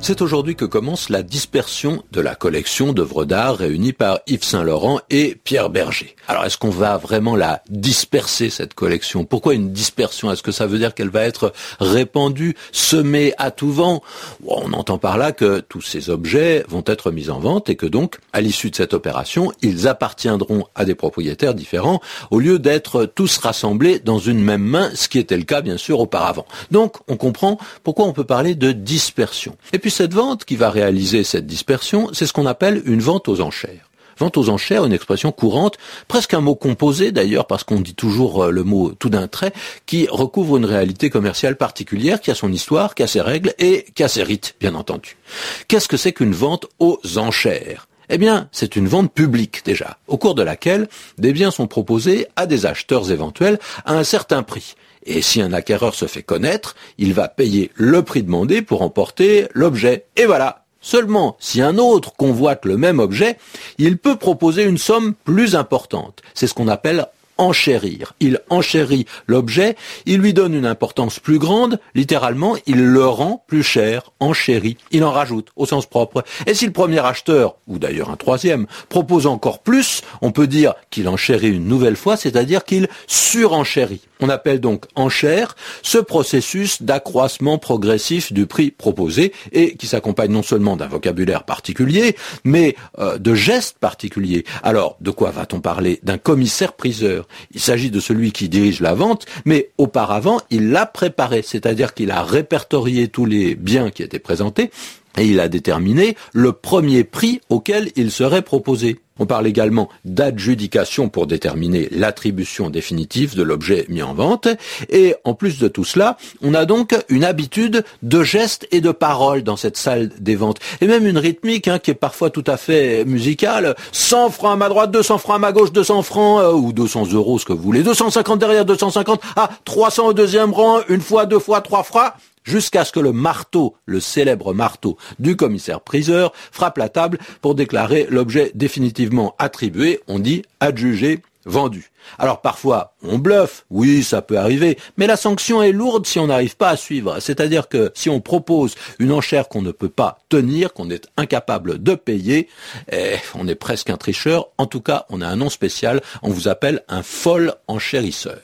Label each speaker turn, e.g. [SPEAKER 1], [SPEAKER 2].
[SPEAKER 1] C'est aujourd'hui que commence la dispersion de la collection d'œuvres d'art réunies par Yves Saint-Laurent et Pierre Berger. Alors est-ce qu'on va vraiment la disperser, cette collection? Pourquoi une dispersion? Est-ce que ça veut dire qu'elle va être répandue, semée à tout vent? On entend par là que tous ces objets vont être mis en vente et que donc, à l'issue de cette opération, ils appartiendront à des propriétaires différents au lieu d'être tous rassemblés dans une même main, ce qui était le cas bien sûr auparavant. Donc on comprend pourquoi on peut parler de dispersion. Cette vente qui va réaliser cette dispersion, c'est ce qu'on appelle une vente aux enchères. Vente aux enchères, une expression courante, presque un mot composé d'ailleurs, parce qu'on dit toujours euh, le mot tout d'un trait, qui recouvre une réalité commerciale particulière, qui a son histoire, qui a ses règles et qui a ses rites, bien entendu. Qu'est-ce que c'est qu'une vente aux enchères? Eh bien, c'est une vente publique déjà, au cours de laquelle des biens sont proposés à des acheteurs éventuels à un certain prix. Et si un acquéreur se fait connaître, il va payer le prix demandé pour emporter l'objet. Et voilà. Seulement, si un autre convoite le même objet, il peut proposer une somme plus importante. C'est ce qu'on appelle enchérir. Il enchérit l'objet, il lui donne une importance plus grande, littéralement, il le rend plus cher, enchérit. Il en rajoute, au sens propre. Et si le premier acheteur, ou d'ailleurs un troisième, propose encore plus, on peut dire qu'il enchérit une nouvelle fois, c'est-à-dire qu'il surenchérit. On appelle donc enchère ce processus d'accroissement progressif du prix proposé et qui s'accompagne non seulement d'un vocabulaire particulier, mais euh, de gestes particuliers. Alors, de quoi va-t-on parler D'un commissaire-priseur? Il s'agit de celui qui dirige la vente, mais auparavant, il l'a préparé, c'est-à-dire qu'il a répertorié tous les biens qui étaient présentés et il a déterminé le premier prix auquel il serait proposé. On parle également d'adjudication pour déterminer l'attribution définitive de l'objet mis en vente. Et en plus de tout cela, on a donc une habitude de gestes et de paroles dans cette salle des ventes. Et même une rythmique hein, qui est parfois tout à fait musicale. 100 francs à ma droite, 200 francs à ma gauche, 200 francs euh, ou 200 euros, ce que vous voulez. 250 derrière, 250. Ah, 300 au deuxième rang, une fois, deux fois, trois fois jusqu'à ce que le marteau, le célèbre marteau du commissaire-priseur, frappe la table pour déclarer l'objet définitivement attribué, on dit adjugé, vendu. Alors parfois, on bluffe, oui, ça peut arriver, mais la sanction est lourde si on n'arrive pas à suivre. C'est-à-dire que si on propose une enchère qu'on ne peut pas tenir, qu'on est incapable de payer, eh, on est presque un tricheur. En tout cas, on a un nom spécial, on vous appelle un fol enchérisseur.